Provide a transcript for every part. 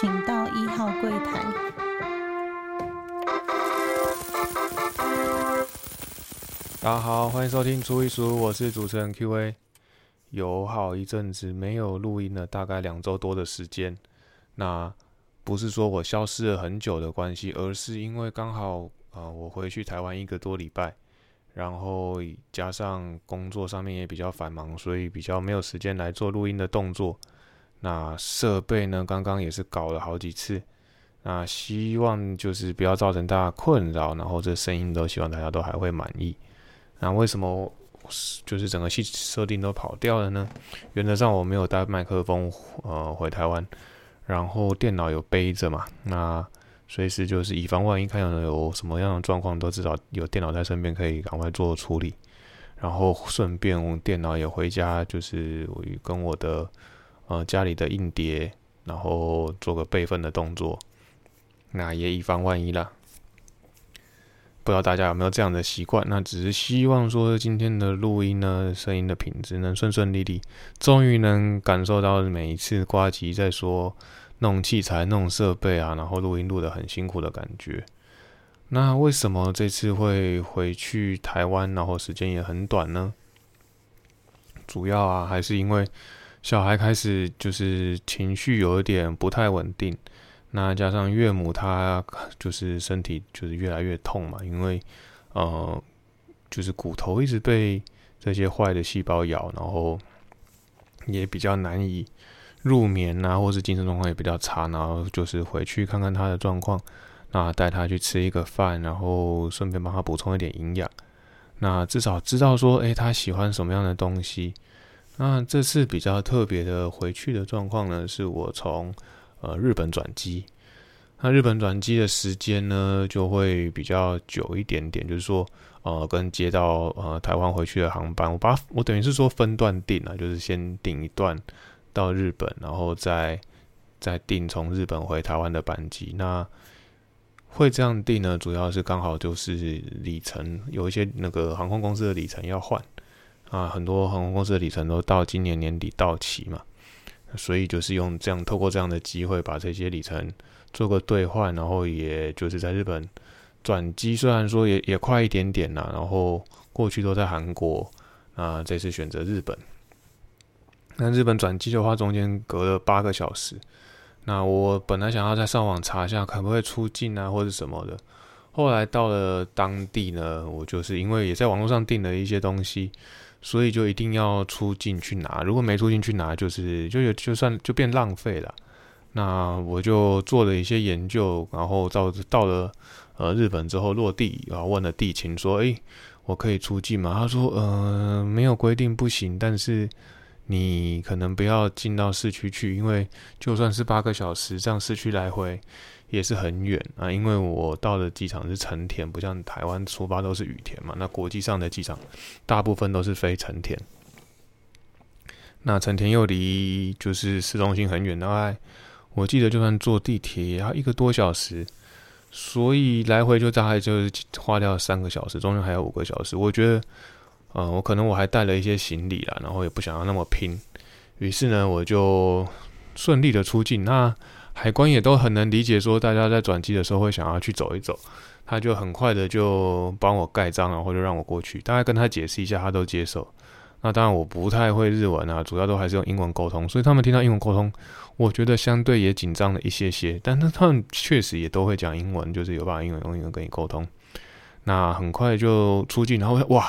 请到一号柜台。大家好，欢迎收听初一书，我是主持人 Q&A。有好一阵子没有录音了，大概两周多的时间。那不是说我消失了很久的关系，而是因为刚好啊，我回去台湾一个多礼拜，然后加上工作上面也比较繁忙，所以比较没有时间来做录音的动作。那设备呢，刚刚也是搞了好几次。那希望就是不要造成大家困扰，然后这声音都希望大家都还会满意。那为什么就是整个系设定都跑掉了呢？原则上我没有带麦克风呃回台湾，然后电脑有背着嘛，那随时就是以防万一，看到有什么样的状况，都至少有电脑在身边可以赶快做处理。然后顺便电脑也回家，就是我跟我的呃家里的硬碟，然后做个备份的动作，那也以防万一啦。不知道大家有没有这样的习惯？那只是希望说今天的录音呢，声音的品质能顺顺利利。终于能感受到每一次瓜吉在说弄器材、弄设备啊，然后录音录的很辛苦的感觉。那为什么这次会回去台湾，然后时间也很短呢？主要啊，还是因为小孩开始就是情绪有一点不太稳定。那加上岳母，她就是身体就是越来越痛嘛，因为呃，就是骨头一直被这些坏的细胞咬，然后也比较难以入眠啊，或是精神状况也比较差，然后就是回去看看她的状况，那带她去吃一个饭，然后顺便帮她补充一点营养，那至少知道说，诶，她喜欢什么样的东西。那这次比较特别的回去的状况呢，是我从。呃，日本转机，那日本转机的时间呢，就会比较久一点点。就是说，呃，跟接到呃台湾回去的航班，我把我等于是说分段订了，就是先订一段到日本，然后再再订从日本回台湾的班机。那会这样订呢，主要是刚好就是里程有一些那个航空公司的里程要换啊，很多航空公司的里程都到今年年底到期嘛。所以就是用这样，透过这样的机会，把这些里程做个兑换，然后也就是在日本转机，虽然说也也快一点点啦，然后过去都在韩国，啊，这次选择日本。那日本转机的话，中间隔了八个小时。那我本来想要再上网查一下，可不可以出境啊，或者什么的。后来到了当地呢，我就是因为也在网络上订了一些东西。所以就一定要出境去拿，如果没出境去拿，就是就有就算就变浪费了。那我就做了一些研究，然后到到了呃日本之后落地，然后问了地勤说：“诶，我可以出境吗？”他说：“呃，没有规定不行，但是你可能不要进到市区去，因为就算是八个小时这样市区来回。”也是很远啊，因为我到的机场是成田，不像台湾出发都是羽田嘛。那国际上的机场大部分都是飞成田，那成田又离就是市中心很远，大概我记得就算坐地铁也要一个多小时，所以来回就大概就是花掉三个小时，中间还有五个小时。我觉得，呃，我可能我还带了一些行李啦，然后也不想要那么拼，于是呢，我就顺利的出境。那海关也都很能理解，说大家在转机的时候会想要去走一走，他就很快的就帮我盖章，然后就让我过去。大概跟他解释一下，他都接受。那当然我不太会日文啊，主要都还是用英文沟通，所以他们听到英文沟通，我觉得相对也紧张了一些些。但是他们确实也都会讲英文，就是有办法英文用英文跟你沟通。那很快就出境，然后哇，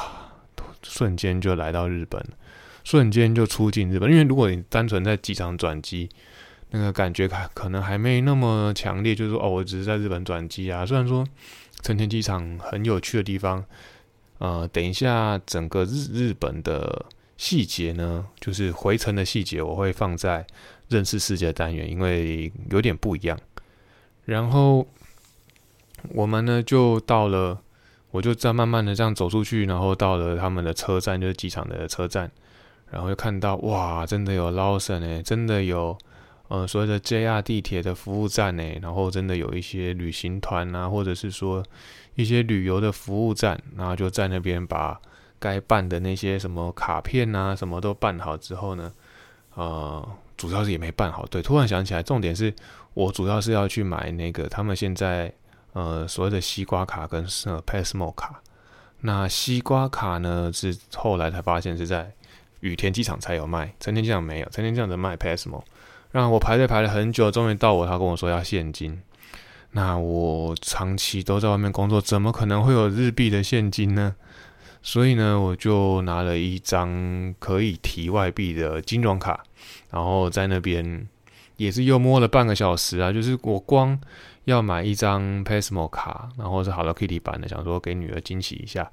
瞬间就来到日本，瞬间就出境日本。因为如果你单纯在机场转机，那个感觉可可能还没那么强烈，就是说哦，我只是在日本转机啊。虽然说成田机场很有趣的地方，呃，等一下整个日日本的细节呢，就是回程的细节，我会放在认识世界的单元，因为有点不一样。然后我们呢就到了，我就在慢慢的这样走出去，然后到了他们的车站，就是机场的车站，然后就看到哇，真的有 Lawson 哎，真的有。呃，所谓的 JR 地铁的服务站呢，然后真的有一些旅行团啊，或者是说一些旅游的服务站，然后就在那边把该办的那些什么卡片啊，什么都办好之后呢，呃，主要是也没办好。对，突然想起来，重点是我主要是要去买那个他们现在呃所谓的西瓜卡跟呃 Passmo 卡。那西瓜卡呢是后来才发现是在羽田机场才有卖，成田机场没有，成田机场的卖 Passmo。那我排队排了很久，终于到我，他跟我说要现金。那我长期都在外面工作，怎么可能会有日币的现金呢？所以呢，我就拿了一张可以提外币的金融卡，然后在那边也是又摸了半个小时啊。就是我光要买一张 Passmo 卡，然后是 Hello Kitty 版的，想说给女儿惊喜一下，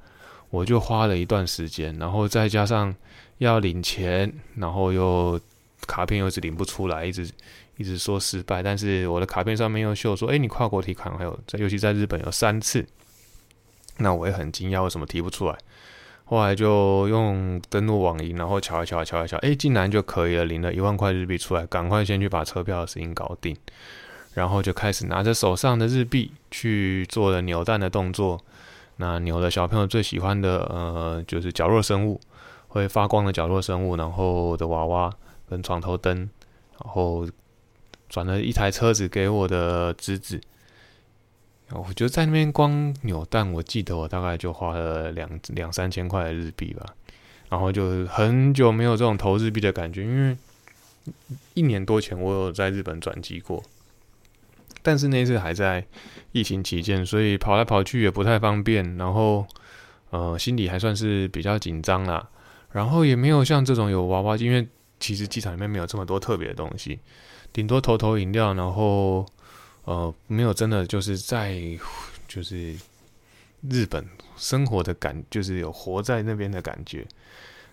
我就花了一段时间，然后再加上要领钱，然后又卡片又是领不出来，一直。一直说失败，但是我的卡片上面又秀说：“哎，你跨国提款还有在，尤其在日本有三次。”那我也很惊讶，为什么提不出来？后来就用登录网银，然后瞧一瞧，瞧一瞧，哎，竟然就可以了，领了一万块日币出来，赶快先去把车票的事情搞定，然后就开始拿着手上的日币去做了扭蛋的动作。那扭了小朋友最喜欢的，呃，就是角落生物，会发光的角落生物，然后的娃娃跟床头灯，然后。转了一台车子给我的侄子，我觉得在那边光扭蛋，我记得我大概就花了两两三千块日币吧。然后就很久没有这种投日币的感觉，因为一年多前我有在日本转机过，但是那次还在疫情期间，所以跑来跑去也不太方便。然后呃，心里还算是比较紧张啦。然后也没有像这种有娃娃机，因为其实机场里面没有这么多特别的东西。顶多投投饮料，然后呃，没有真的就是在就是日本生活的感，就是有活在那边的感觉。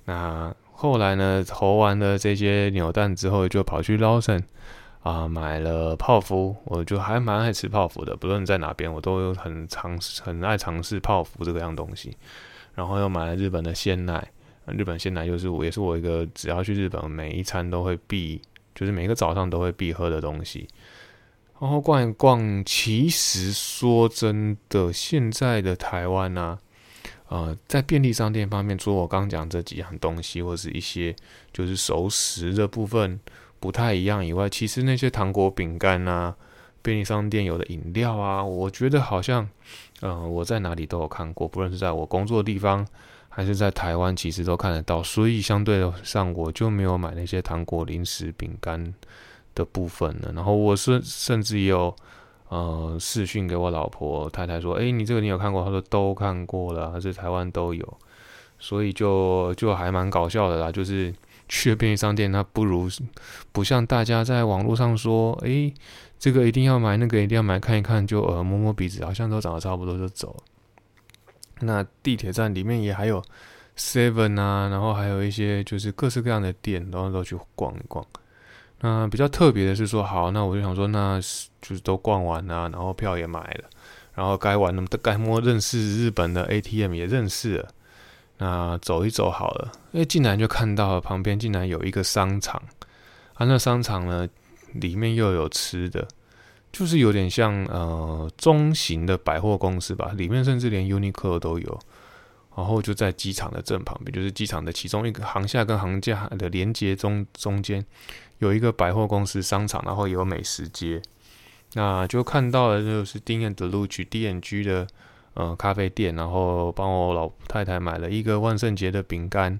那后来呢，投完了这些扭蛋之后，就跑去 Lawson 啊，买了泡芙。我就还蛮爱吃泡芙的，不论在哪边，我都很尝试，很爱尝试泡芙这个样东西。然后又买了日本的鲜奶，日本鲜奶就是我也是我一个只要去日本每一餐都会必。就是每个早上都会必喝的东西，然后逛一逛。其实说真的，现在的台湾呢，呃，在便利商店方面，除了我刚讲这几样东西，或是一些就是熟食的部分不太一样以外，其实那些糖果、饼干啊，便利商店有的饮料啊，我觉得好像，嗯，我在哪里都有看过，不论是在我工作的地方。还是在台湾，其实都看得到，所以相对的上我就没有买那些糖果、零食、饼干的部分了。然后我是甚至也有呃视讯给我老婆太太说：“哎，你这个你有看过？”她说：“都看过了，还是台湾都有。”所以就就还蛮搞笑的啦。就是去了便利商店，它不如不像大家在网络上说：“哎，这个一定要买，那个一定要买，看一看就呃摸摸鼻子，好像都长得差不多就走。”那地铁站里面也还有 Seven 啊，然后还有一些就是各式各样的店，然后都去逛一逛。那比较特别的是说，好，那我就想说，那就是都逛完了，然后票也买了，然后该玩的该摸认识日本的 ATM 也认识了，那走一走好了。哎，竟然就看到旁边竟然有一个商场，啊，那商场呢里面又有吃的。就是有点像呃中型的百货公司吧，里面甚至连 Uniqlo 都有，然后就在机场的正旁边，就是机场的其中一个航厦跟航架的连接中中间有一个百货公司商场，然后有美食街，那就看到了就是丁彦的路去 D&G 的呃咖啡店，然后帮我老太太买了一个万圣节的饼干，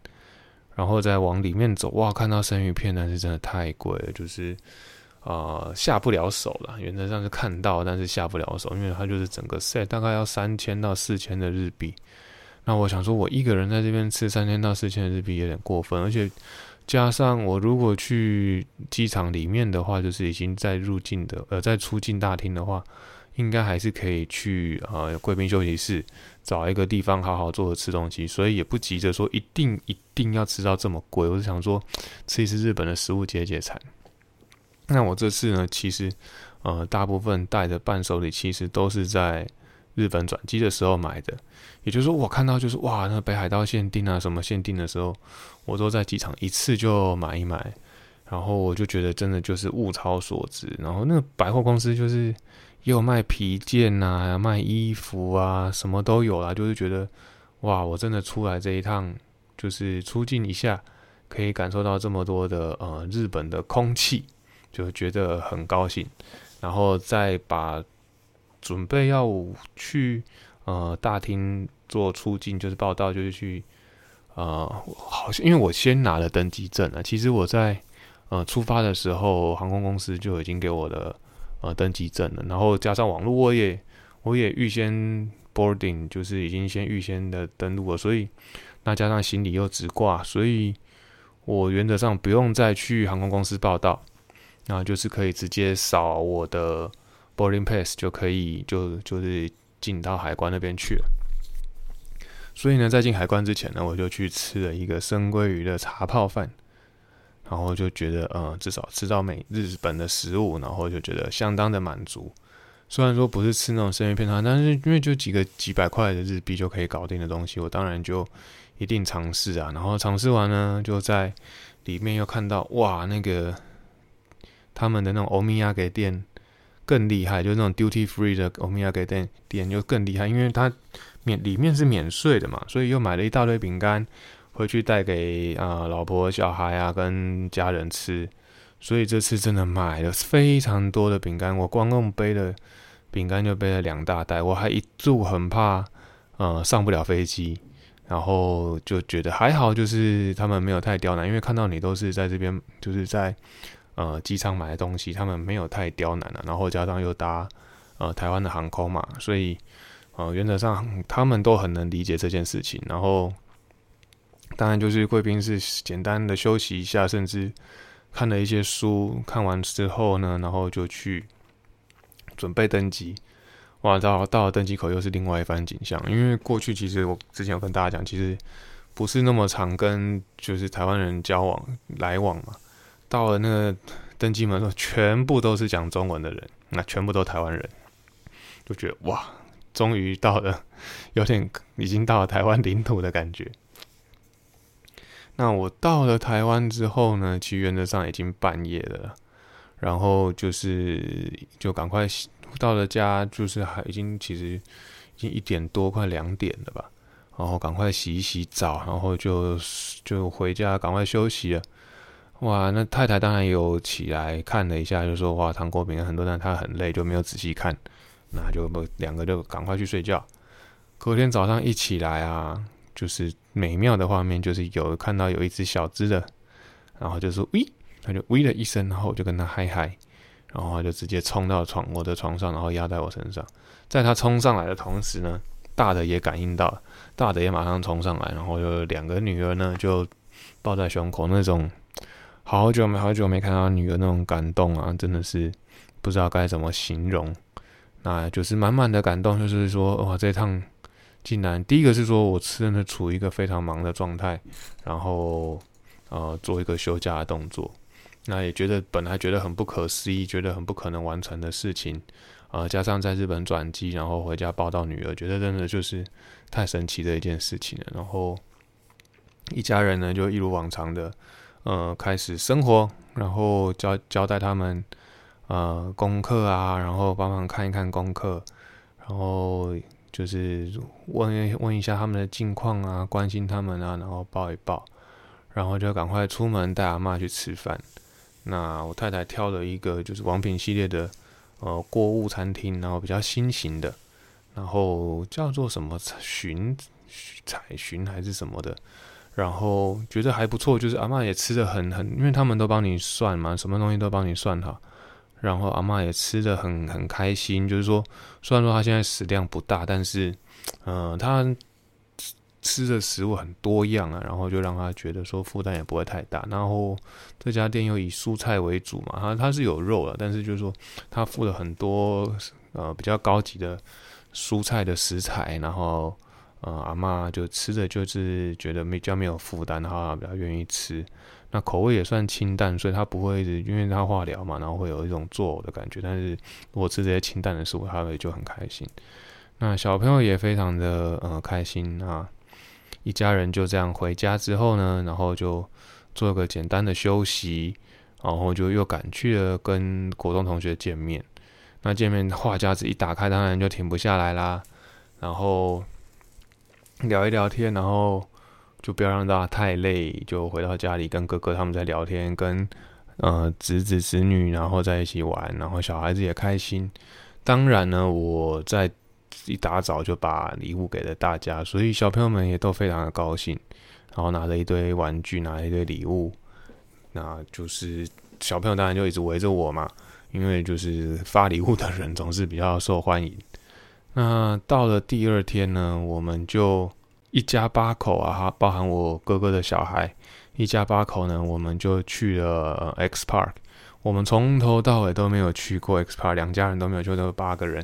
然后再往里面走，哇，看到生鱼片，但是真的太贵了，就是。啊，下不了手了。原则上是看到，但是下不了手，因为它就是整个菜大概要三千到四千的日币。那我想说，我一个人在这边吃三千到四千的日币有点过分，而且加上我如果去机场里面的话，就是已经在入境的，呃，在出境大厅的话，应该还是可以去啊贵宾休息室找一个地方好好坐着吃东西，所以也不急着说一定一定要吃到这么贵。我是想说，吃一次日本的食物解解馋。那我这次呢，其实，呃，大部分带的伴手礼其实都是在日本转机的时候买的。也就是说，我看到就是哇，那北海道限定啊，什么限定的时候，我都在机场一次就买一买。然后我就觉得真的就是物超所值。然后那个百货公司就是也有卖皮件呐，卖衣服啊，什么都有啦。就是觉得哇，我真的出来这一趟，就是出境一下，可以感受到这么多的呃日本的空气。就觉得很高兴。然后再把准备要去呃大厅做出境，就是报道，就是去呃，好像因为我先拿了登机证了，其实我在呃出发的时候，航空公司就已经给我的呃登机证了，然后加上网络，我也我也预先 boarding，就是已经先预先的登录了，所以那加上行李又直挂，所以我原则上不用再去航空公司报道。那就是可以直接扫我的 boarding pass 就可以，就就是进到海关那边去了。所以呢，在进海关之前呢，我就去吃了一个生鲑鱼的茶泡饭，然后就觉得，呃，至少吃到美日本的食物，然后就觉得相当的满足。虽然说不是吃那种生鱼片汤，但是因为就几个几百块的日币就可以搞定的东西，我当然就一定尝试啊。然后尝试完呢，就在里面又看到，哇，那个。他们的那种欧米亚给店更厉害，就是那种 duty free 的欧米亚给店店就更厉害，因为它免里面是免税的嘛，所以又买了一大堆饼干回去带给啊老婆小孩啊跟家人吃，所以这次真的买了非常多的饼干，我光用背的饼干就背了两大袋，我还一度很怕呃上不了飞机，然后就觉得还好，就是他们没有太刁难，因为看到你都是在这边就是在。呃，机场买的东西，他们没有太刁难了，然后加上又搭呃台湾的航空嘛，所以呃原则上他们都很能理解这件事情。然后当然就是贵宾是简单的休息一下，甚至看了一些书，看完之后呢，然后就去准备登机。哇，到到了登机口又是另外一番景象，因为过去其实我之前有跟大家讲，其实不是那么常跟就是台湾人交往来往嘛。到了那个登机门的时候，全部都是讲中文的人，那全部都台湾人，就觉得哇，终于到了，有点已经到了台湾领土的感觉。那我到了台湾之后呢，其实原则上已经半夜了，然后就是就赶快到了家，就是还已经其实已经一点多，快两点了吧，然后赶快洗一洗澡，然后就就回家赶快休息了。哇，那太太当然有起来看了一下，就说哇，糖果饼很多，但她很累，就没有仔细看，那就不两个就赶快去睡觉。隔天早上一起来啊，就是美妙的画面，就是有看到有一只小只的，然后就说喂，他就喂了一声，然后我就跟他嗨嗨，然后就直接冲到床我的床上，然后压在我身上。在他冲上来的同时呢，大的也感应到，大的也马上冲上来，然后就两个女儿呢就抱在胸口那种。好久没好久没看到女儿那种感动啊，真的是不知道该怎么形容。那就是满满的感动，就是说哇，这趟竟然第一个是说我真的处于一个非常忙的状态，然后呃做一个休假的动作，那也觉得本来觉得很不可思议，觉得很不可能完成的事情，呃加上在日本转机，然后回家抱到女儿，觉得真的就是太神奇的一件事情了。然后一家人呢就一如往常的。呃，开始生活，然后交交代他们呃功课啊，然后帮忙看一看功课，然后就是问问一下他们的近况啊，关心他们啊，然后抱一抱，然后就赶快出门带阿妈去吃饭。那我太太挑了一个就是王品系列的呃过物餐厅，然后比较新型的，然后叫做什么寻彩寻还是什么的。然后觉得还不错，就是阿妈也吃的很很，因为他们都帮你算嘛，什么东西都帮你算好。然后阿妈也吃的很很开心，就是说，虽然说他现在食量不大，但是，嗯，他吃的食物很多样啊，然后就让他觉得说负担也不会太大。然后这家店又以蔬菜为主嘛，他他是有肉了，但是就是说他付了很多呃比较高级的蔬菜的食材，然后。呃，阿妈就吃的就是觉得比较没有负担，她比较愿意吃。那口味也算清淡，所以她不会一直，因为她化疗嘛，然后会有一种作呕的感觉。但是如果吃这些清淡的食物，她会就很开心。那小朋友也非常的呃开心啊。一家人就这样回家之后呢，然后就做个简单的休息，然后就又赶去了跟国中同学见面。那见面话匣子一打开，当然就停不下来啦。然后。聊一聊天，然后就不要让大家太累，就回到家里跟哥哥他们在聊天，跟呃侄子侄女，然后在一起玩，然后小孩子也开心。当然呢，我在一大早就把礼物给了大家，所以小朋友们也都非常的高兴，然后拿了一堆玩具，拿了一堆礼物，那就是小朋友当然就一直围着我嘛，因为就是发礼物的人总是比较受欢迎。那到了第二天呢，我们就一家八口啊，哈，包含我哥哥的小孩，一家八口呢，我们就去了 X Park。我们从头到尾都没有去过 X Park，两家人都没有，就都八个人。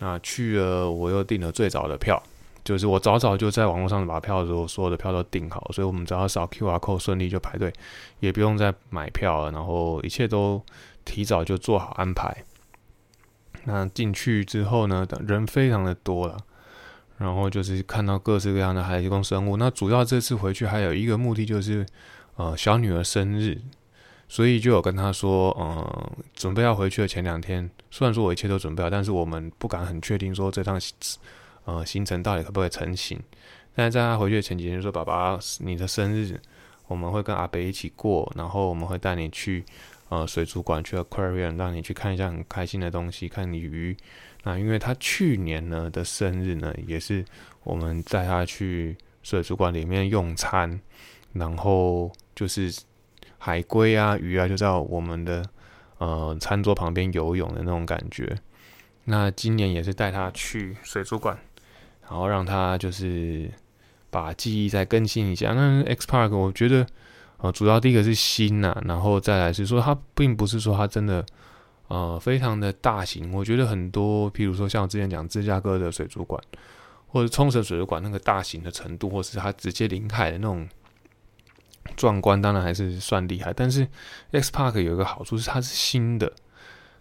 那去了，我又订了最早的票，就是我早早就在网络上把票的时候，所有的票都订好，所以我们只要扫 QR code，顺利就排队，也不用再买票了，然后一切都提早就做好安排。那进去之后呢，人非常的多了，然后就是看到各式各样的海洋生物。那主要这次回去还有一个目的就是，呃，小女儿生日，所以就有跟她说，嗯，准备要回去的前两天，虽然说我一切都准备好，但是我们不敢很确定说这趟呃行程到底可不可以成行。但是在她回去的前几天，说爸爸，你的生日我们会跟阿北一起过，然后我们会带你去。呃，水族馆去 aquarium，让你去看一下很开心的东西，看鱼。那因为他去年呢的生日呢，也是我们带他去水族馆里面用餐，然后就是海龟啊、鱼啊，就在我们的呃餐桌旁边游泳的那种感觉。那今年也是带他去水族馆，然后让他就是把记忆再更新一下。那 X Park，我觉得。呃，主要第一个是新呐，然后再来是说它并不是说它真的呃非常的大型。我觉得很多，譬如说像我之前讲芝加哥的水族馆，或者冲绳水族馆那个大型的程度，或是它直接临海的那种壮观，当然还是算厉害。但是 X Park 有一个好处是它是新的，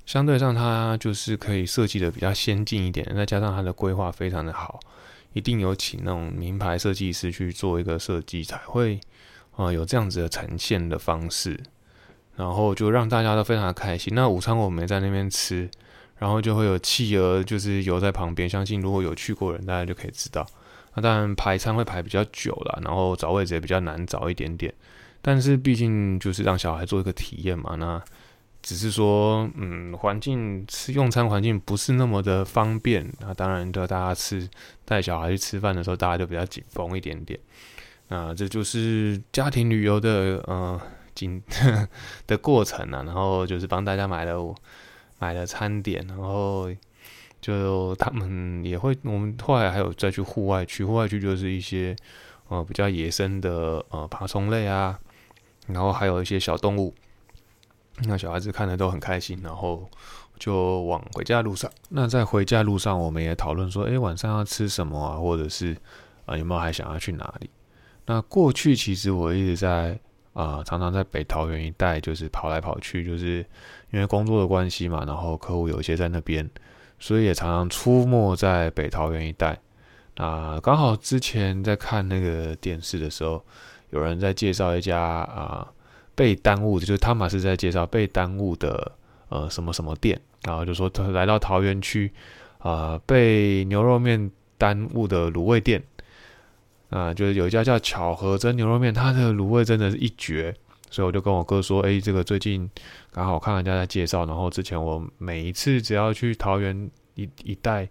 相对上它就是可以设计的比较先进一点，再加上它的规划非常的好，一定有请那种名牌设计师去做一个设计才会。啊，有这样子的呈现的方式，然后就让大家都非常的开心。那午餐我们在那边吃，然后就会有企鹅就是游在旁边。相信如果有去过人，大家就可以知道。那当然排餐会排比较久了，然后找位置也比较难找一点点。但是毕竟就是让小孩做一个体验嘛，那只是说，嗯，环境吃用餐环境不是那么的方便。那当然，就大家吃带小孩去吃饭的时候，大家就比较紧绷一点点。啊，这就是家庭旅游的呃景 的过程啊，然后就是帮大家买了买了餐点，然后就他们也会，我们后来还有再去户外区，户外区就是一些呃比较野生的呃爬虫类啊，然后还有一些小动物，那小孩子看的都很开心，然后就往回家路上。那在回家路上，我们也讨论说，哎，晚上要吃什么啊，或者是啊有没有还想要去哪里？那过去其实我一直在啊，常常在北桃园一带就是跑来跑去，就是因为工作的关系嘛，然后客户有一些在那边，所以也常常出没在北桃园一带。那刚好之前在看那个电视的时候，有人在介绍一家啊被耽误的，就是汤马斯在介绍被耽误的呃什么什么店，然后就说他来到桃园区啊被牛肉面耽误的卤味店。啊，就是有一家叫巧合蒸牛肉面，它的卤味真的是一绝，所以我就跟我哥说，哎，这个最近刚好看人家在介绍，然后之前我每一次只要去桃园一一带，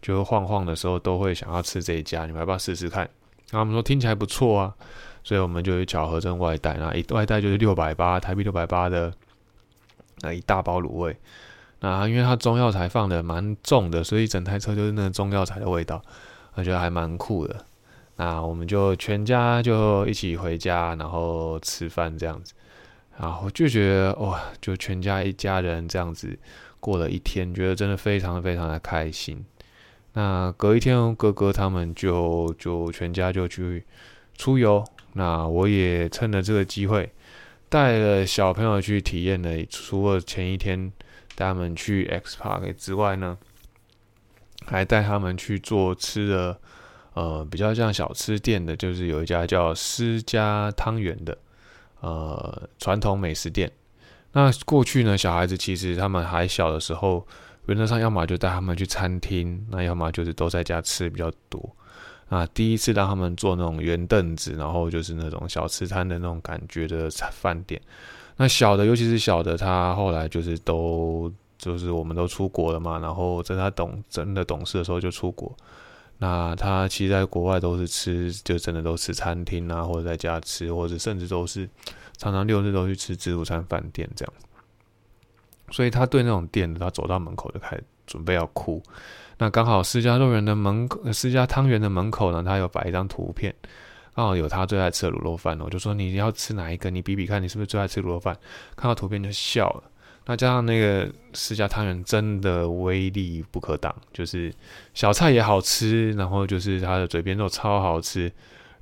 就晃晃的时候，都会想要吃这一家，你们要不要试试看？然后他们说听起来不错啊，所以我们就去巧合蒸外带，那一外带就是六百八台币六百八的那一大包卤味，那因为它中药材放的蛮重的，所以整台车就是那个中药材的味道，我觉得还蛮酷的。那我们就全家就一起回家，然后吃饭这样子，然后就觉得哇，就全家一家人这样子过了一天，觉得真的非常非常的开心。那隔一天，哥哥他们就就全家就去出游，那我也趁着这个机会带了小朋友去体验了。除了前一天带他们去 X Park 之外呢，还带他们去做吃的。呃，比较像小吃店的，就是有一家叫施家汤圆的，呃，传统美食店。那过去呢，小孩子其实他们还小的时候，原则上要么就带他们去餐厅，那要么就是都在家吃比较多。啊，第一次让他们坐那种圆凳子，然后就是那种小吃摊的那种感觉的饭店。那小的，尤其是小的，他后来就是都就是我们都出国了嘛，然后在他懂真的懂事的时候就出国。那他其实在国外都是吃，就真的都吃餐厅啊，或者在家吃，或者甚至都是常常六日都去吃自助餐饭店这样。所以他对那种店，他走到门口就开始准备要哭。那刚好私家肉圆的门口，私家汤圆的门口呢，他有摆一张图片，刚好有他最爱吃的卤肉饭。我就说你要吃哪一个？你比比看，你是不是最爱吃卤肉饭？看到图片就笑了。那加上那个私家汤圆真的威力不可挡，就是小菜也好吃，然后就是他的嘴边肉超好吃。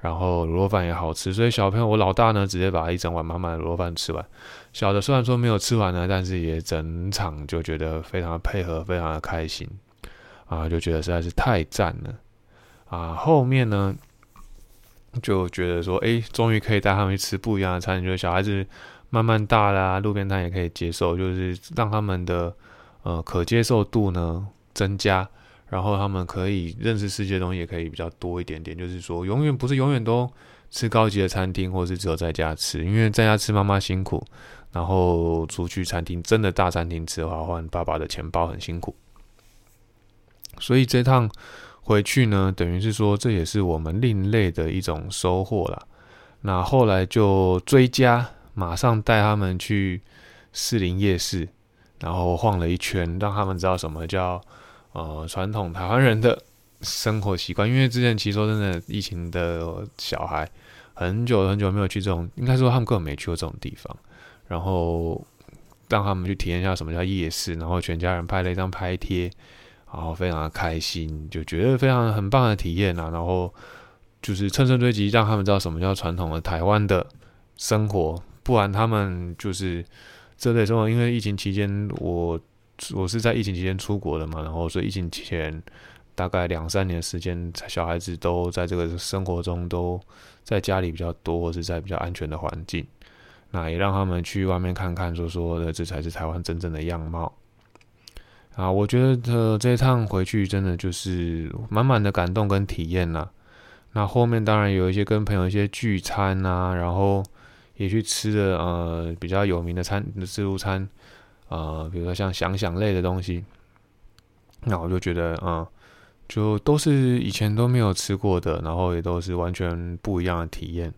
然后卤肉饭也好吃，所以小朋友我老大呢，直接把一整碗满满的卤肉饭吃完。小的虽然说没有吃完呢，但是也整场就觉得非常的配合，非常的开心啊，就觉得实在是太赞了啊。后面呢，就觉得说，哎，终于可以带他们去吃不一样的餐厅，就是小孩子慢慢大啦，路边摊也可以接受，就是让他们的呃可接受度呢增加。然后他们可以认识世界的东西也可以比较多一点点，就是说永远不是永远都吃高级的餐厅，或是只有在家吃，因为在家吃妈妈辛苦，然后出去餐厅真的大餐厅吃的话，换爸爸的钱包很辛苦。所以这趟回去呢，等于是说这也是我们另类的一种收获了。那后来就追加，马上带他们去士林夜市，然后晃了一圈，让他们知道什么叫。呃，传统台湾人的生活习惯，因为之前其实说真的，疫情的小孩很久很久没有去这种，应该说他们根本没去过这种地方。然后让他们去体验一下什么叫夜市，然后全家人拍了一张拍贴，然后非常的开心，就觉得非常很棒的体验啊。然后就是乘胜追击，让他们知道什么叫传统的台湾的生活，不然他们就是这类生活。因为疫情期间我。我是在疫情期间出国的嘛，然后所以疫情前大概两三年时间，小孩子都在这个生活中都在家里比较多，或是在比较安全的环境，那也让他们去外面看看，说说的这才是台湾真正的样貌啊！我觉得这一趟回去真的就是满满的感动跟体验呐。那后面当然有一些跟朋友一些聚餐啊，然后也去吃的呃比较有名的餐自助餐。呃，比如说像想想类的东西，那我就觉得，嗯，就都是以前都没有吃过的，然后也都是完全不一样的体验。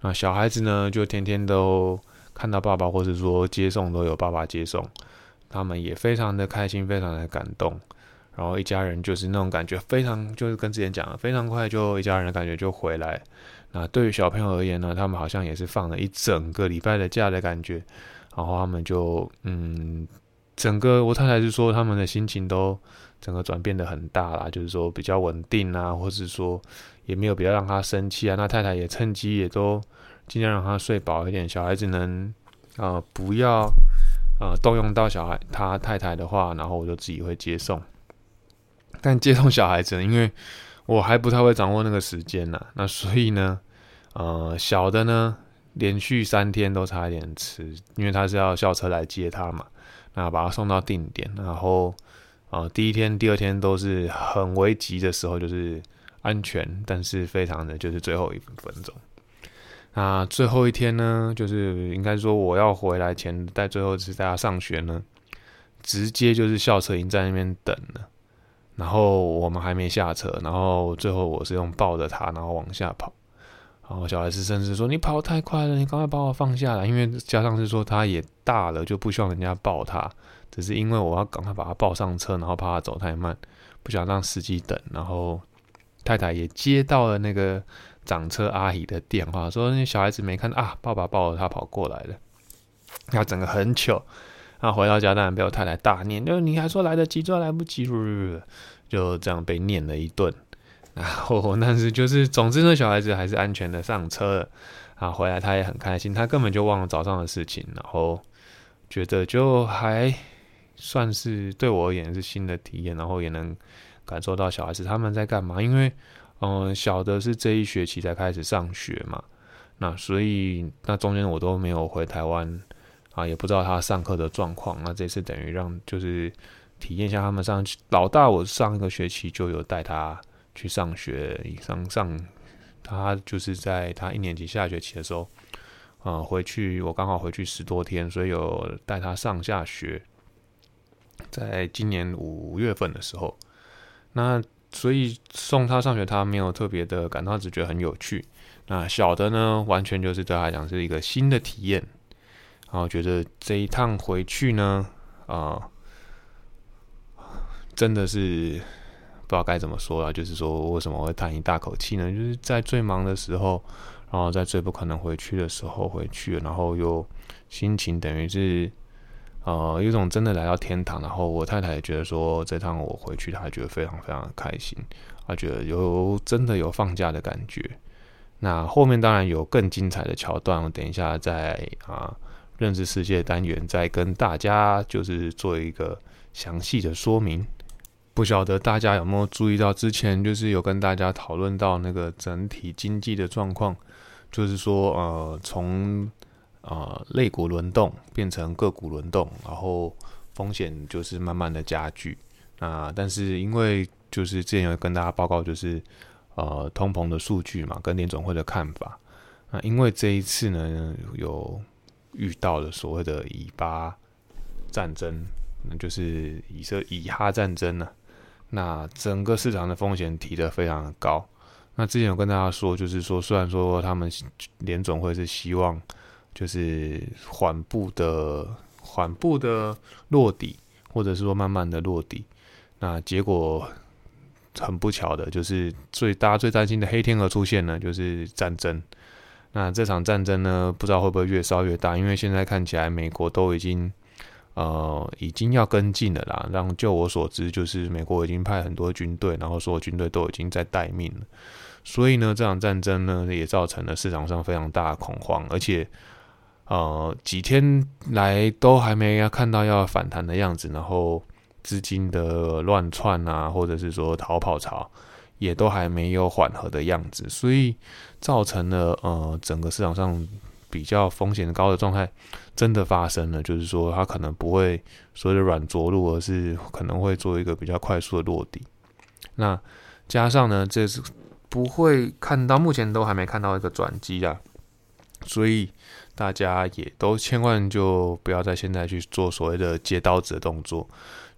那小孩子呢，就天天都看到爸爸，或是说接送都有爸爸接送，他们也非常的开心，非常的感动。然后一家人就是那种感觉，非常就是跟之前讲的，非常快就一家人的感觉就回来。那对于小朋友而言呢，他们好像也是放了一整个礼拜的假的感觉。然后他们就嗯，整个我太太是说他们的心情都整个转变的很大啦，就是说比较稳定啊，或是说也没有比较让他生气啊。那太太也趁机也都尽量让他睡饱一点，小孩子能啊不要呃动用到小孩他太太的话，然后我就自己会接送。但接送小孩子，因为我还不太会掌握那个时间呐，那所以呢，呃小的呢。连续三天都差一点迟，因为他是要校车来接他嘛，那把他送到定点，然后啊，第一天、第二天都是很危急的时候，就是安全，但是非常的就是最后一分钟。那最后一天呢，就是应该说我要回来前带最后一次带他上学呢，直接就是校车已经在那边等了，然后我们还没下车，然后最后我是用抱着他，然后往下跑。然后小孩子甚至说：“你跑太快了，你赶快把我放下来。”因为加上是说他也大了，就不希望人家抱他。只是因为我要赶快把他抱上车，然后怕他走太慢，不想让司机等。然后太太也接到了那个掌车阿姨的电话，说那小孩子没看啊，爸爸抱着他跑过来了。他整个很糗。然后回到家当然被我太太大念，就你还说来得及，就来不及，就这样被念了一顿。然后，但是就是，总之，呢小孩子还是安全的上车了啊，回来他也很开心，他根本就忘了早上的事情，然后觉得就还算是对我而言是新的体验，然后也能感受到小孩子他们在干嘛，因为嗯，小的是这一学期才开始上学嘛，那所以那中间我都没有回台湾啊，也不知道他上课的状况，那这次等于让就是体验一下他们上老大，我上一个学期就有带他。去上学，上上，他就是在他一年级下学期的时候，啊回去，我刚好回去十多天，所以有带他上下学。在今年五月份的时候，那所以送他上学，他没有特别的感到，只觉得很有趣。那小的呢，完全就是对他讲是一个新的体验。然后觉得这一趟回去呢，啊，真的是不知道该怎么说了。就是说，为什么会叹一大口气呢？就是在最忙的时候，然后在最不可能回去的时候回去，然后又心情等于是。呃，有种真的来到天堂，然后我太太也觉得说这趟我回去，她觉得非常非常的开心，她觉得有真的有放假的感觉。那后面当然有更精彩的桥段，我等一下在啊认识世界单元再跟大家就是做一个详细的说明。不晓得大家有没有注意到之前就是有跟大家讨论到那个整体经济的状况，就是说呃从。呃，类股轮动变成个股轮动，然后风险就是慢慢的加剧。那但是因为就是之前有跟大家报告，就是呃通膨的数据嘛，跟联总会的看法。那因为这一次呢，有遇到了所谓的以巴战争，那就是以色以哈战争呢。那整个市场的风险提得非常的高。那之前有跟大家说，就是说虽然说他们联总会是希望。就是缓步的、缓步的落底，或者是说慢慢的落底。那结果很不巧的，就是最大家最担心的黑天鹅出现了，就是战争。那这场战争呢，不知道会不会越烧越大？因为现在看起来，美国都已经呃已经要跟进了啦。让就我所知，就是美国已经派很多军队，然后所有军队都已经在待命了。所以呢，这场战争呢，也造成了市场上非常大的恐慌，而且。呃，几天来都还没要看到要反弹的样子，然后资金的乱窜啊，或者是说逃跑潮，也都还没有缓和的样子，所以造成了呃整个市场上比较风险高的状态真的发生了，就是说它可能不会所谓的软着陆，而是可能会做一个比较快速的落地。那加上呢，这是不会看到，目前都还没看到一个转机啊，所以。大家也都千万就不要在现在去做所谓的接刀子的动作。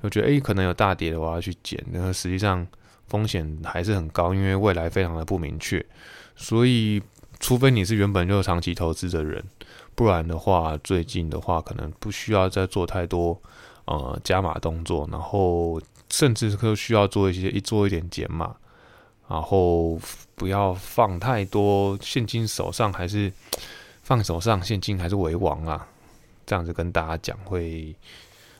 我觉得诶，可能有大跌的，我要去捡。那实际上风险还是很高，因为未来非常的不明确。所以，除非你是原本就长期投资的人，不然的话，最近的话可能不需要再做太多呃加码动作，然后甚至都需要做一些一做一点减码，然后不要放太多现金手上，还是。放手上现金还是为王啊？这样子跟大家讲会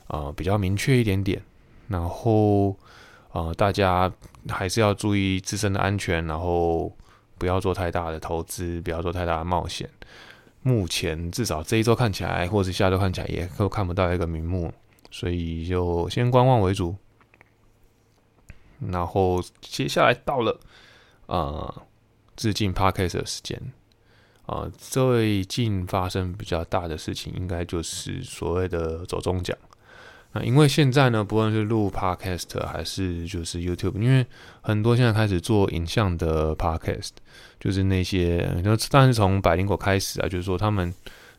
啊比较明确一点点。然后啊，大家还是要注意自身的安全，然后不要做太大的投资，不要做太大的冒险。目前至少这一周看起来，或者下周看起来也都看不到一个明目，所以就先观望为主。然后接下来到了啊致敬 Parkes 的时间。啊，最近发生比较大的事情，应该就是所谓的走中奖。那因为现在呢，不论是录 Podcast 还是就是 YouTube，因为很多现在开始做影像的 Podcast，就是那些，就但是从百灵果开始啊，就是说他们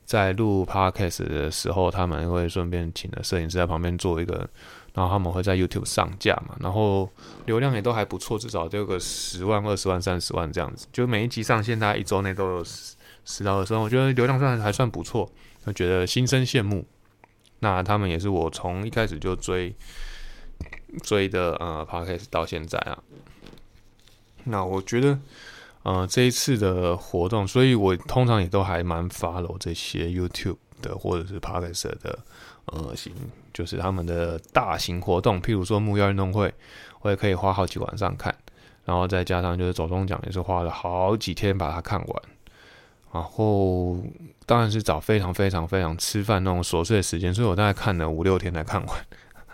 在录 Podcast 的时候，他们会顺便请了摄影师在旁边做一个。然后他们会在 YouTube 上架嘛，然后流量也都还不错，至少都有个十万、二十万、三十万这样子。就每一集上线，大概一周内都有十十到二十万，我觉得流量算还算不错，就觉得心生羡慕。那他们也是我从一开始就追追的呃 p a r k a s t 到现在啊。那我觉得呃这一次的活动，所以我通常也都还蛮 follow 这些 YouTube 的或者是 p a r k a s t 的。呃，行，就是他们的大型活动，譬如说木曜运动会，我也可以花好几晚上看，然后再加上就是走中奖，也是花了好几天把它看完。然后当然是找非常非常非常吃饭那种琐碎的时间，所以我大概看了五六天才看完，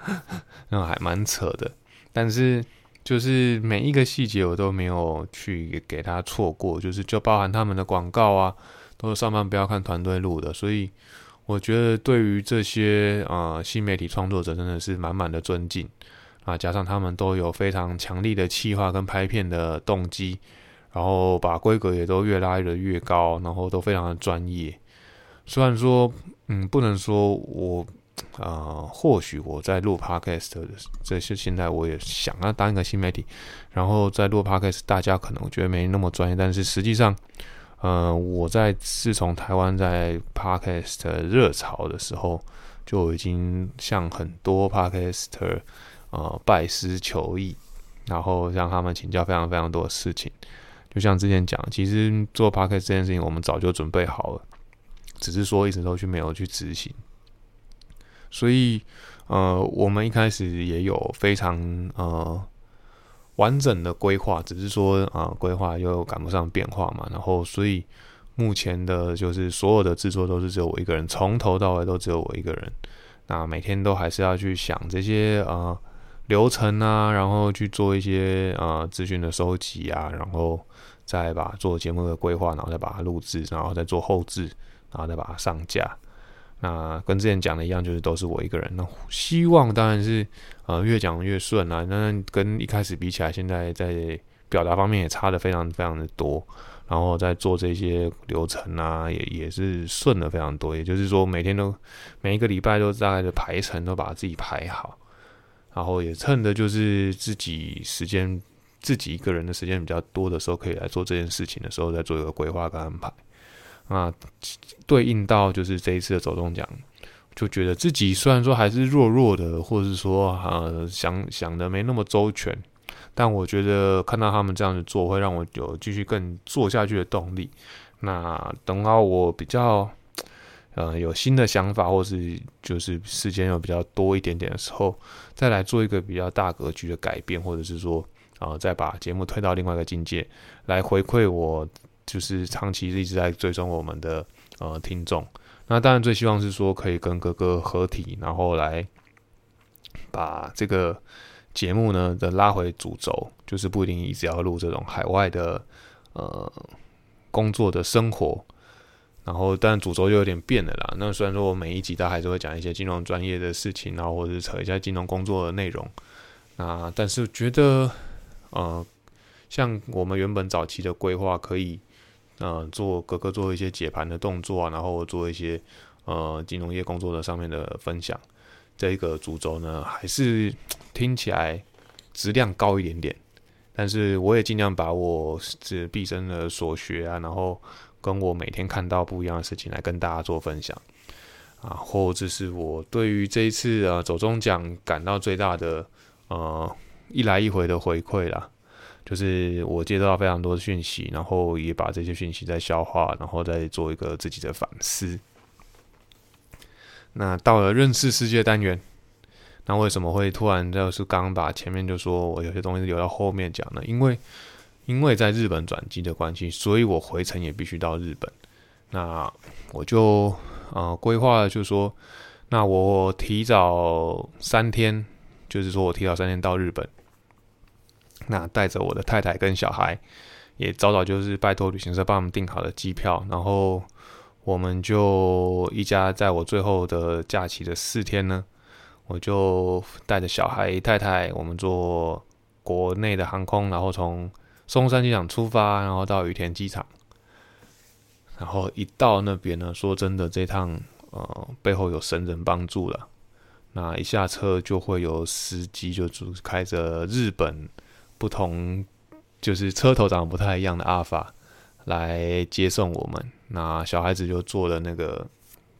那还蛮扯的。但是就是每一个细节我都没有去给他错过，就是就包含他们的广告啊，都是上班不要看团队录的，所以。我觉得对于这些啊新媒体创作者真的是满满的尊敬啊，加上他们都有非常强力的企划跟拍片的动机，然后把规格也都越拉的越高，然后都非常的专业虽然说，嗯，不能说我，呃，或许我在录 podcast 的这些，现在我也想要当一个新媒体，然后在录 podcast，大家可能觉得没那么专业，但是实际上，呃，我在自从台湾在 podcast 热潮的时候，就已经向很多 podcaster 呃拜师求艺，然后向他们请教非常非常多的事情。就像之前讲，其实做 podcast 这件事情，我们早就准备好了。只是说一直都去没有去执行，所以呃，我们一开始也有非常呃完整的规划，只是说啊，规划又赶不上变化嘛。然后，所以目前的就是所有的制作都是只有我一个人，从头到尾都只有我一个人。那每天都还是要去想这些呃流程啊，然后去做一些呃资讯的收集啊，然后再把做节目的规划，然后再把它录制，然后再做后置。然后再把它上架，那跟之前讲的一样，就是都是我一个人。那希望当然是呃越讲越顺啊。那跟一开始比起来，现在在表达方面也差的非常非常的多。然后在做这些流程啊，也也是顺的非常多。也就是说，每天都每一个礼拜都大概的排程都把自己排好，然后也趁着就是自己时间自己一个人的时间比较多的时候，可以来做这件事情的时候，再做一个规划跟安排。那对应到就是这一次的走动奖，就觉得自己虽然说还是弱弱的，或者是说呃想想的没那么周全，但我觉得看到他们这样子做，会让我有继续更做下去的动力。那等到我比较呃有新的想法，或是就是时间有比较多一点点的时候，再来做一个比较大格局的改变，或者是说啊再把节目推到另外一个境界，来回馈我。就是长期一直在追踪我们的呃听众，那当然最希望是说可以跟哥哥合体，然后来把这个节目呢的拉回主轴，就是不一定一直要录这种海外的呃工作的生活，然后但主轴就有点变了啦。那虽然说我每一集都还是会讲一些金融专业的事情，然后或者是扯一下金融工作的内容，那但是觉得呃像我们原本早期的规划可以。呃，做格格做一些解盘的动作啊，然后做一些呃金融业工作的上面的分享，这一个主轴呢，还是听起来质量高一点点。但是我也尽量把我这毕生的所学啊，然后跟我每天看到不一样的事情来跟大家做分享啊，或者是我对于这一次呃走中奖感到最大的呃一来一回的回馈啦。就是我接到非常多的讯息，然后也把这些讯息再消化，然后再做一个自己的反思。那到了认识世界单元，那为什么会突然就是刚刚把前面就说我有些东西留到后面讲呢？因为因为在日本转机的关系，所以我回程也必须到日本。那我就呃规划就是说，那我提早三天，就是说我提早三天到日本。那带着我的太太跟小孩，也早早就是拜托旅行社帮我们订好了机票，然后我们就一家在我最后的假期的四天呢，我就带着小孩、太太，我们坐国内的航空，然后从松山机场出发，然后到羽田机场，然后一到那边呢，说真的，这趟呃背后有神人帮助了，那一下车就会有司机就主开着日本。不同就是车头长得不太一样的阿尔法来接送我们，那小孩子就坐了那个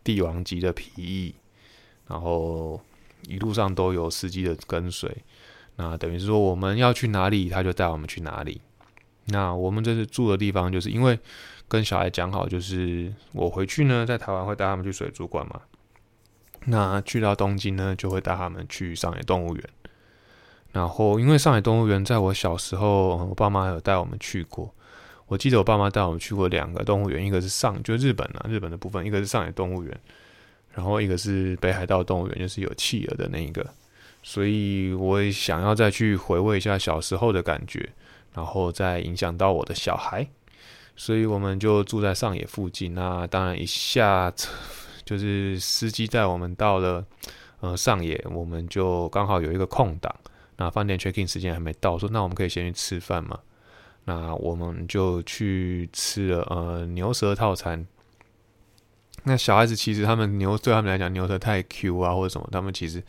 帝王级的皮衣，然后一路上都有司机的跟随，那等于是说我们要去哪里，他就带我们去哪里。那我们这次住的地方，就是因为跟小孩讲好，就是我回去呢，在台湾会带他们去水族馆嘛，那去到东京呢，就会带他们去上海动物园。然后，因为上海动物园在我小时候，我爸妈有带我们去过。我记得我爸妈带我们去过两个动物园，一个是上就日本啊，日本的部分；一个是上海动物园，然后一个是北海道动物园，就是有企鹅的那一个。所以我也想要再去回味一下小时候的感觉，然后再影响到我的小孩。所以我们就住在上野附近。那当然一下车就是司机带我们到了呃上野，我们就刚好有一个空档。那饭店 check in 时间还没到，说那我们可以先去吃饭嘛？那我们就去吃了呃牛舌套餐。那小孩子其实他们牛对他们来讲牛舌太 Q 啊或者什么，他们其实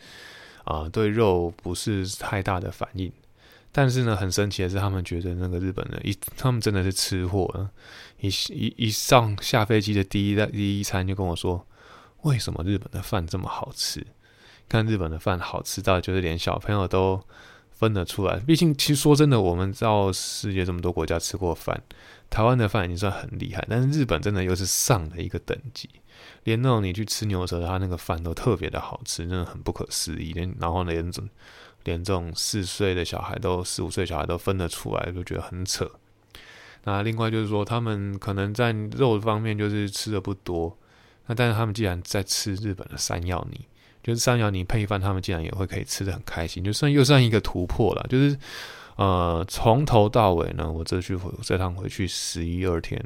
啊对肉不是太大的反应。但是呢，很神奇的是，他们觉得那个日本人一他们真的是吃货，一一一上下飞机的第一第一餐就跟我说，为什么日本的饭这么好吃？看日本的饭好吃到就是连小朋友都分得出来。毕竟，其实说真的，我们到世界这么多国家吃过饭，台湾的饭已经算很厉害，但是日本真的又是上了一个等级。连那种你去吃牛舌，他那个饭都特别的好吃，真的很不可思议。连然后连种连这种四岁的小孩都四五岁小孩都分得出来，就觉得很扯。那另外就是说，他们可能在肉方面就是吃的不多，那但是他们既然在吃日本的山药泥，就是山药泥配饭，他们竟然也会可以吃的很开心，就算又算一个突破了。就是呃，从头到尾呢，我这去这趟回去十一二天。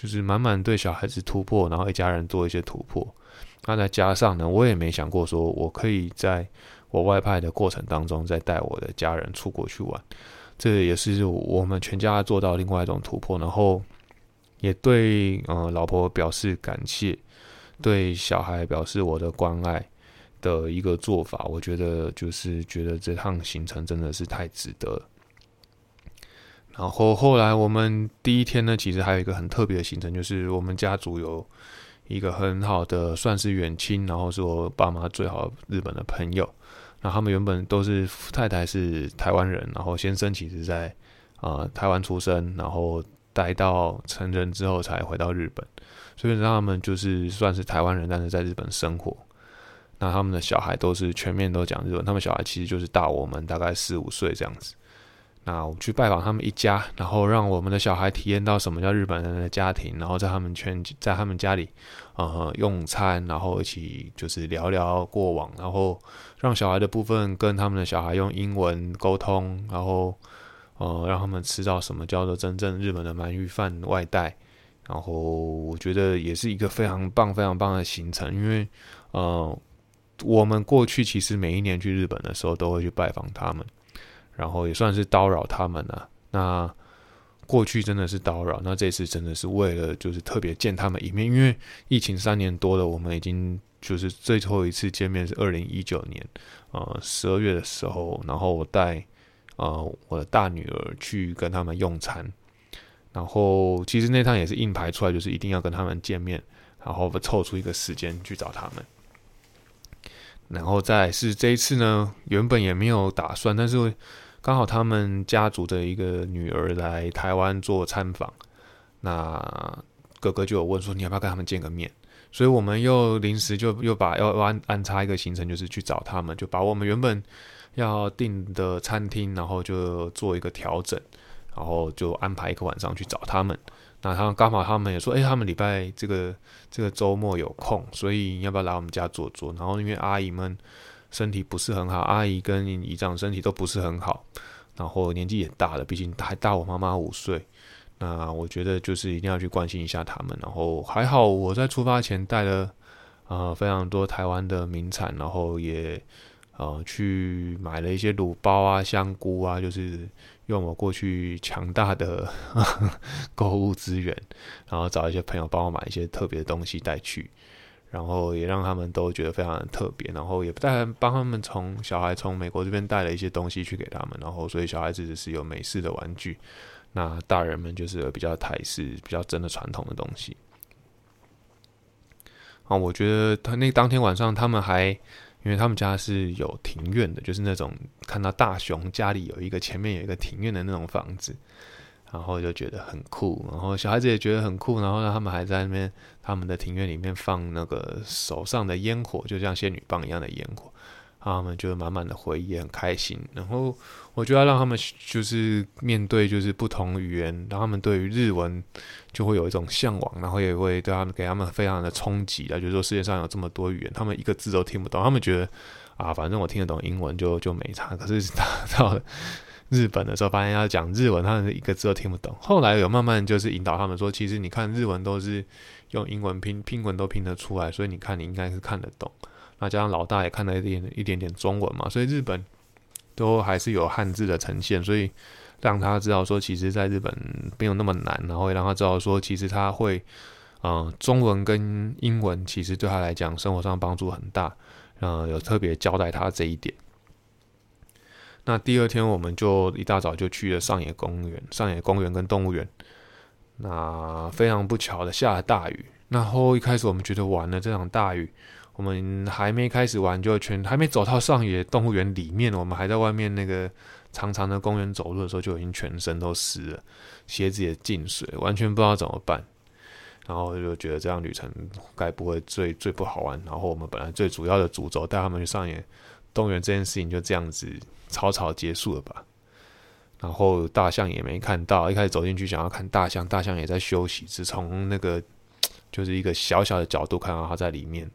就是满满对小孩子突破，然后一家人做一些突破。那再加上呢，我也没想过说我可以在我外派的过程当中再带我的家人出国去玩，这也是我们全家做到另外一种突破。然后也对呃老婆表示感谢，对小孩表示我的关爱的一个做法。我觉得就是觉得这趟行程真的是太值得。然后后来我们第一天呢，其实还有一个很特别的行程，就是我们家族有一个很好的算是远亲，然后是我爸妈最好日本的朋友。那他们原本都是太太是台湾人，然后先生其实在啊台湾出生，然后待到成人之后才回到日本，所以让他们就是算是台湾人，但是在日本生活。那他们的小孩都是全面都讲日文，他们小孩其实就是大我们大概四五岁这样子。那我去拜访他们一家，然后让我们的小孩体验到什么叫日本人的家庭，然后在他们圈，在他们家里，呃，用餐，然后一起就是聊聊过往，然后让小孩的部分跟他们的小孩用英文沟通，然后呃，让他们吃到什么叫做真正日本的鳗鱼饭外带，然后我觉得也是一个非常棒、非常棒的行程，因为呃，我们过去其实每一年去日本的时候都会去拜访他们。然后也算是叨扰他们了。那过去真的是叨扰，那这次真的是为了就是特别见他们一面，因为疫情三年多了，我们已经就是最后一次见面是二零一九年，呃十二月的时候，然后我带呃我的大女儿去跟他们用餐，然后其实那趟也是硬排出来，就是一定要跟他们见面，然后凑出一个时间去找他们。然后再是这一次呢，原本也没有打算，但是。刚好他们家族的一个女儿来台湾做参访，那哥哥就有问说你要不要跟他们见个面，所以我们又临时就又把要安安插一个行程，就是去找他们，就把我们原本要订的餐厅，然后就做一个调整，然后就安排一个晚上去找他们。那他刚好他们也说，哎，他们礼拜这个这个周末有空，所以你要不要来我们家坐坐？然后因为阿姨们。身体不是很好，阿姨跟姨丈身体都不是很好，然后年纪也大了，毕竟还大我妈妈五岁。那我觉得就是一定要去关心一下他们。然后还好我在出发前带了呃非常多台湾的名产，然后也呃去买了一些卤包啊、香菇啊，就是用我过去强大的 购物资源，然后找一些朋友帮我买一些特别的东西带去。然后也让他们都觉得非常的特别，然后也不带帮他们从小孩从美国这边带了一些东西去给他们，然后所以小孩子只是有美式的玩具，那大人们就是比较台式、比较真的传统的东西。啊，我觉得他那当天晚上他们还，因为他们家是有庭院的，就是那种看到大雄家里有一个前面有一个庭院的那种房子。然后就觉得很酷，然后小孩子也觉得很酷，然后呢，他们还在那边他们的庭院里面放那个手上的烟火，就像仙女棒一样的烟火，他们就满满的回忆，很开心。然后我觉得让他们就是面对就是不同语言，让他们对于日文就会有一种向往，然后也会对他们给他们非常的冲击啊，就是说世界上有这么多语言，他们一个字都听不懂，他们觉得啊，反正我听得懂英文就就没差。可是到了。日本的时候，发现要讲日文，他们一个字都听不懂。后来有慢慢就是引导他们说，其实你看日文都是用英文拼，拼文都拼得出来，所以你看你应该是看得懂。那加上老大也看了一点一点点中文嘛，所以日本都还是有汉字的呈现，所以让他知道说，其实在日本没有那么难，然后也让他知道说，其实他会嗯，中文跟英文其实对他来讲生活上帮助很大，嗯，有特别交代他这一点。那第二天我们就一大早就去了上野公园，上野公园跟动物园。那非常不巧的下了大雨，然后一开始我们觉得完了这场大雨，我们还没开始玩就全还没走到上野动物园里面，我们还在外面那个长长的公园走路的时候就已经全身都湿了，鞋子也进水，完全不知道怎么办。然后就觉得这样旅程该不会最最不好玩。然后我们本来最主要的主轴带他们去上野动物园这件事情就这样子。草草结束了吧，然后大象也没看到。一开始走进去想要看大象，大象也在休息，只从那个就是一个小小的角度看到它在里面，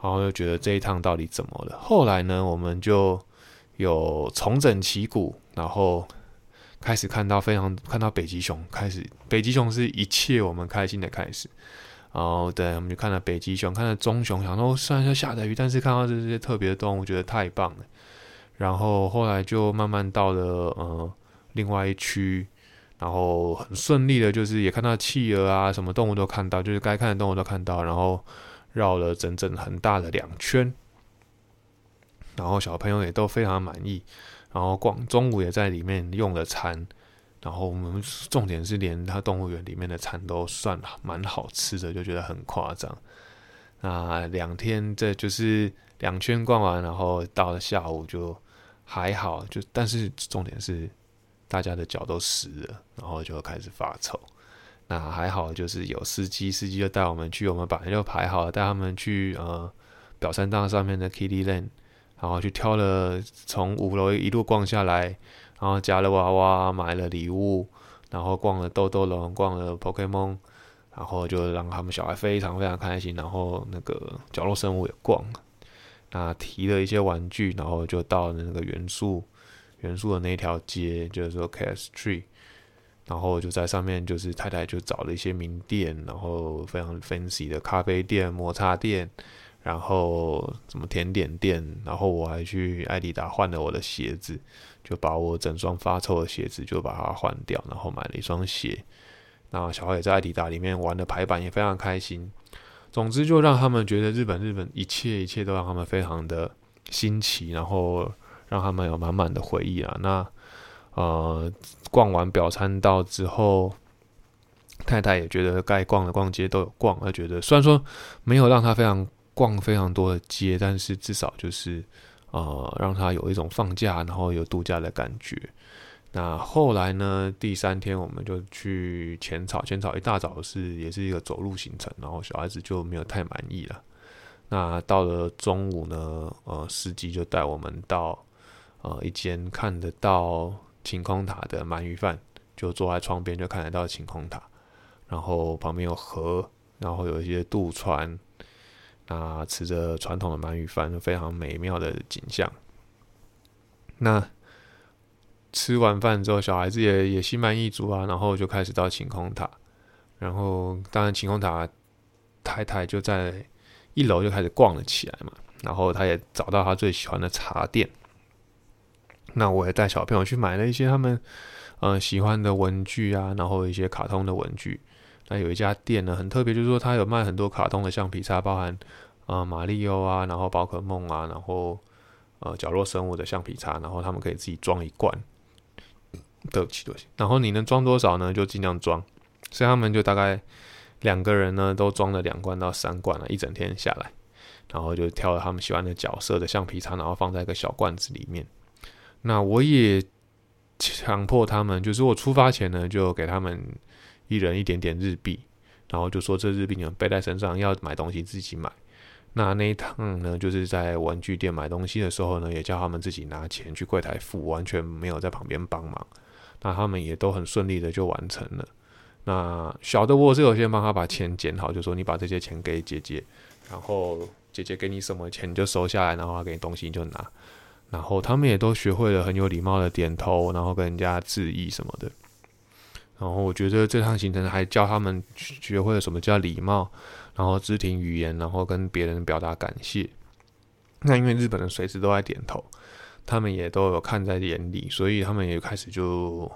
然后又觉得这一趟到底怎么了？后来呢，我们就有重整旗鼓，然后开始看到非常看到北极熊，开始北极熊是一切我们开心的开始。然后对，我们就看到北极熊，看到棕熊，想说虽然说下着雨，但是看到这些特别的动物，觉得太棒了。然后后来就慢慢到了呃另外一区，然后很顺利的，就是也看到企鹅啊，什么动物都看到，就是该看的动物都看到。然后绕了整整很大的两圈，然后小朋友也都非常满意。然后逛中午也在里面用了餐，然后我们重点是连它动物园里面的餐都算蛮好吃的，就觉得很夸张。那两天这就是两圈逛完，然后到了下午就。还好，就但是重点是大家的脚都湿了，然后就开始发臭。那还好，就是有司机，司机就带我们去，我们本来就排好了，带他们去呃表参道上面的 Kitty Lane，然后去挑了从五楼一路逛下来，然后夹了娃娃，买了礼物，然后逛了豆豆龙，逛了 Pokemon，然后就让他们小孩非常非常开心，然后那个角落生物也逛。那提了一些玩具，然后就到那个元素元素的那条街，就是说 c a s t Tree，然后就在上面，就是太太就找了一些名店，然后非常 fancy 的咖啡店、抹茶店，然后什么甜点店，然后我还去艾迪达换了我的鞋子，就把我整双发臭的鞋子就把它换掉，然后买了一双鞋。那小孩也在艾迪达里面玩的排版也非常开心。总之，就让他们觉得日本，日本一切一切都让他们非常的新奇，然后让他们有满满的回忆啊。那呃，逛完表参道之后，太太也觉得该逛的逛街都有逛，她觉得虽然说没有让她非常逛非常多的街，但是至少就是呃，让他有一种放假然后有度假的感觉。那后来呢？第三天我们就去浅草，浅草一大早是也是一个走路行程，然后小孩子就没有太满意了。那到了中午呢，呃，司机就带我们到呃一间看得到晴空塔的鳗鱼饭，就坐在窗边就看得到晴空塔，然后旁边有河，然后有一些渡船，那吃着传统的鳗鱼饭，非常美妙的景象。那。吃完饭之后，小孩子也也心满意足啊，然后就开始到晴空塔，然后当然晴空塔太太就在一楼就开始逛了起来嘛，然后他也找到他最喜欢的茶店，那我也带小朋友去买了一些他们嗯喜欢的文具啊，然后一些卡通的文具。那有一家店呢很特别，就是说他有卖很多卡通的橡皮擦，包含啊马里奥啊，然后宝可梦啊，然后呃角落生物的橡皮擦，然后他们可以自己装一罐。对不起，对不起。然后你能装多少呢？就尽量装。所以他们就大概两个人呢，都装了两罐到三罐了，一整天下来。然后就挑了他们喜欢的角色的橡皮擦，然后放在一个小罐子里面。那我也强迫他们，就是我出发前呢，就给他们一人一点点日币，然后就说这日币你们背在身上，要买东西自己买。那那一趟呢，就是在玩具店买东西的时候呢，也叫他们自己拿钱去柜台付，完全没有在旁边帮忙。那他们也都很顺利的就完成了。那小的我是有先帮他把钱捡好，就说你把这些钱给姐姐，然后姐姐给你什么钱你就收下来，然后给你东西你就拿。然后他们也都学会了很有礼貌的点头，然后跟人家致意什么的。然后我觉得这趟行程还教他们学会了什么叫礼貌，然后肢体语言，然后跟别人表达感谢。那因为日本人随时都在点头。他们也都有看在眼里，所以他们也开始就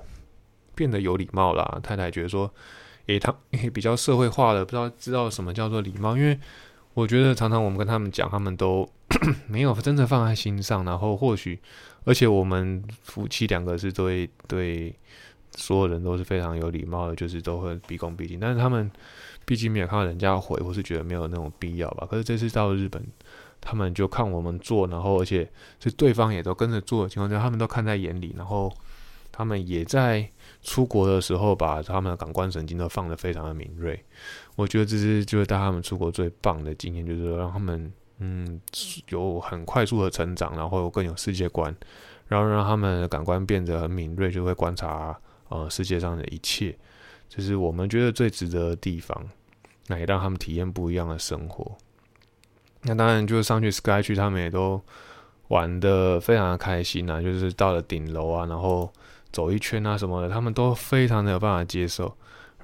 变得有礼貌啦。太太觉得说，诶，他比较社会化的，不知道知道什么叫做礼貌，因为我觉得常常我们跟他们讲，他们都 没有真的放在心上，然后或许，而且我们夫妻两个是对对所有人都是非常有礼貌的，就是都会毕恭毕敬，但是他们毕竟没有看到人家回，或是觉得没有那种必要吧。可是这次到日本，他们就看我们做，然后而且是对方也都跟着做的情况下，他们都看在眼里，然后他们也在。出国的时候，把他们的感官神经都放得非常的敏锐。我觉得这是就是带他们出国最棒的经验，就是说让他们嗯有很快速的成长，然后更有世界观，然后让他们的感官变得很敏锐，就会观察呃世界上的一切。这是我们觉得最值得的地方，那也让他们体验不一样的生活。那当然就是上去 Sky 区，他们也都玩的非常的开心啊，就是到了顶楼啊，然后。走一圈啊什么的，他们都非常的有办法接受，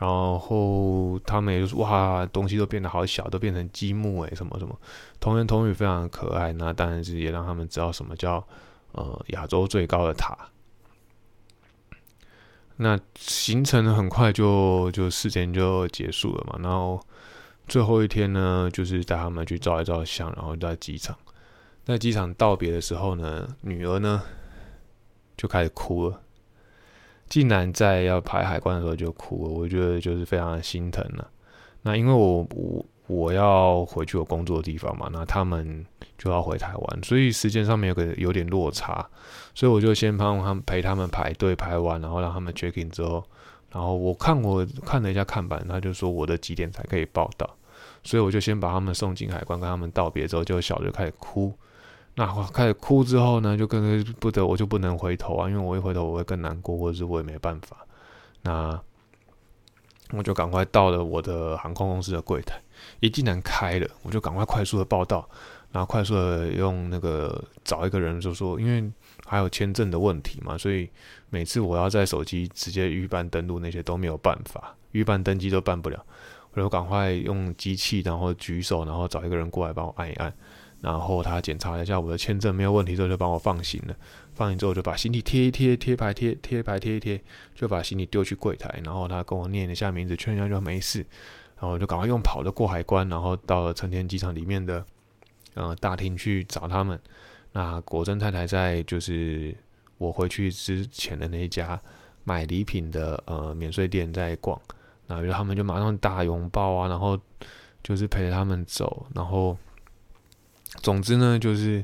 然后他们也就是哇，东西都变得好小，都变成积木诶，什么什么，童言童语非常可爱。那当然是也让他们知道什么叫呃亚洲最高的塔。那行程很快就就四天就结束了嘛，然后最后一天呢，就是带他们去照一照相，然后在机场，在机场道别的时候呢，女儿呢就开始哭了。竟然在要排海关的时候就哭了，我觉得就是非常的心疼了。那因为我我我要回去我工作的地方嘛，那他们就要回台湾，所以时间上面有个有点落差，所以我就先帮他们陪他们排队排完，然后让他们 check in 之后，然后我看我看了一下看板，他就说我的几点才可以报到，所以我就先把他们送进海关，跟他们道别之后，就小就开始哭。那我开始哭之后呢，就更不得，我就不能回头啊，因为我一回头我会更难过，或者是我也没办法。那我就赶快到了我的航空公司的柜台，一进然开了，我就赶快快速的报到，然后快速的用那个找一个人，就说因为还有签证的问题嘛，所以每次我要在手机直接预办登录那些都没有办法，预办登机都办不了，我就赶快用机器，然后举手，然后找一个人过来帮我按一按。然后他检查了一下我的签证没有问题之后，就帮我放行了。放行之后就把行李贴一贴，贴牌贴贴牌贴一贴，就把行李丢去柜台。然后他跟我念了一下名字，确认一下就没事。然后就赶快用跑的过海关，然后到了成田机场里面的呃大厅去找他们。那果真太太在就是我回去之前的那一家买礼品的呃免税店在逛。然后他们就马上大拥抱啊，然后就是陪着他们走，然后。总之呢，就是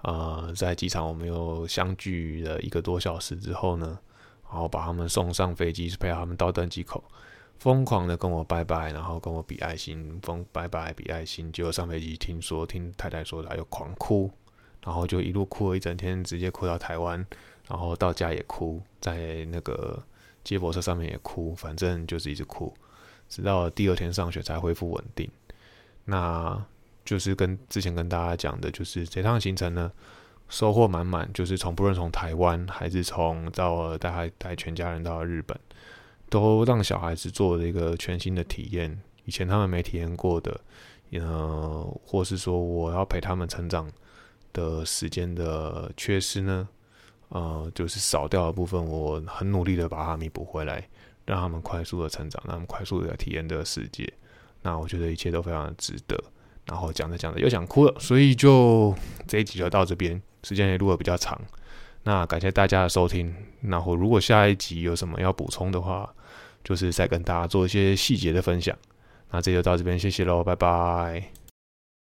呃，在机场我们又相聚了一个多小时之后呢，然后把他们送上飞机，陪他们到登机口，疯狂的跟我拜拜，然后跟我比爱心，疯拜拜比爱心。结果上飞机听说听太太说他又狂哭，然后就一路哭了一整天，直接哭到台湾，然后到家也哭，在那个接驳车上面也哭，反正就是一直哭，直到第二天上学才恢复稳定。那。就是跟之前跟大家讲的，就是这趟行程呢，收获满满。就是从不论从台湾，还是从到带带全家人到日本，都让小孩子做了一个全新的体验，以前他们没体验过的，呃，或是说我要陪他们成长的时间的缺失呢，呃，就是少掉的部分，我很努力的把它弥补回来，让他们快速的成长，让他们快速的体验这个世界。那我觉得一切都非常的值得。然后讲着讲着又想哭了，所以就这一集就到这边，时间也录的比较长。那感谢大家的收听。然后如果下一集有什么要补充的话，就是再跟大家做一些细节的分享。那这就到这边，谢谢喽，拜拜。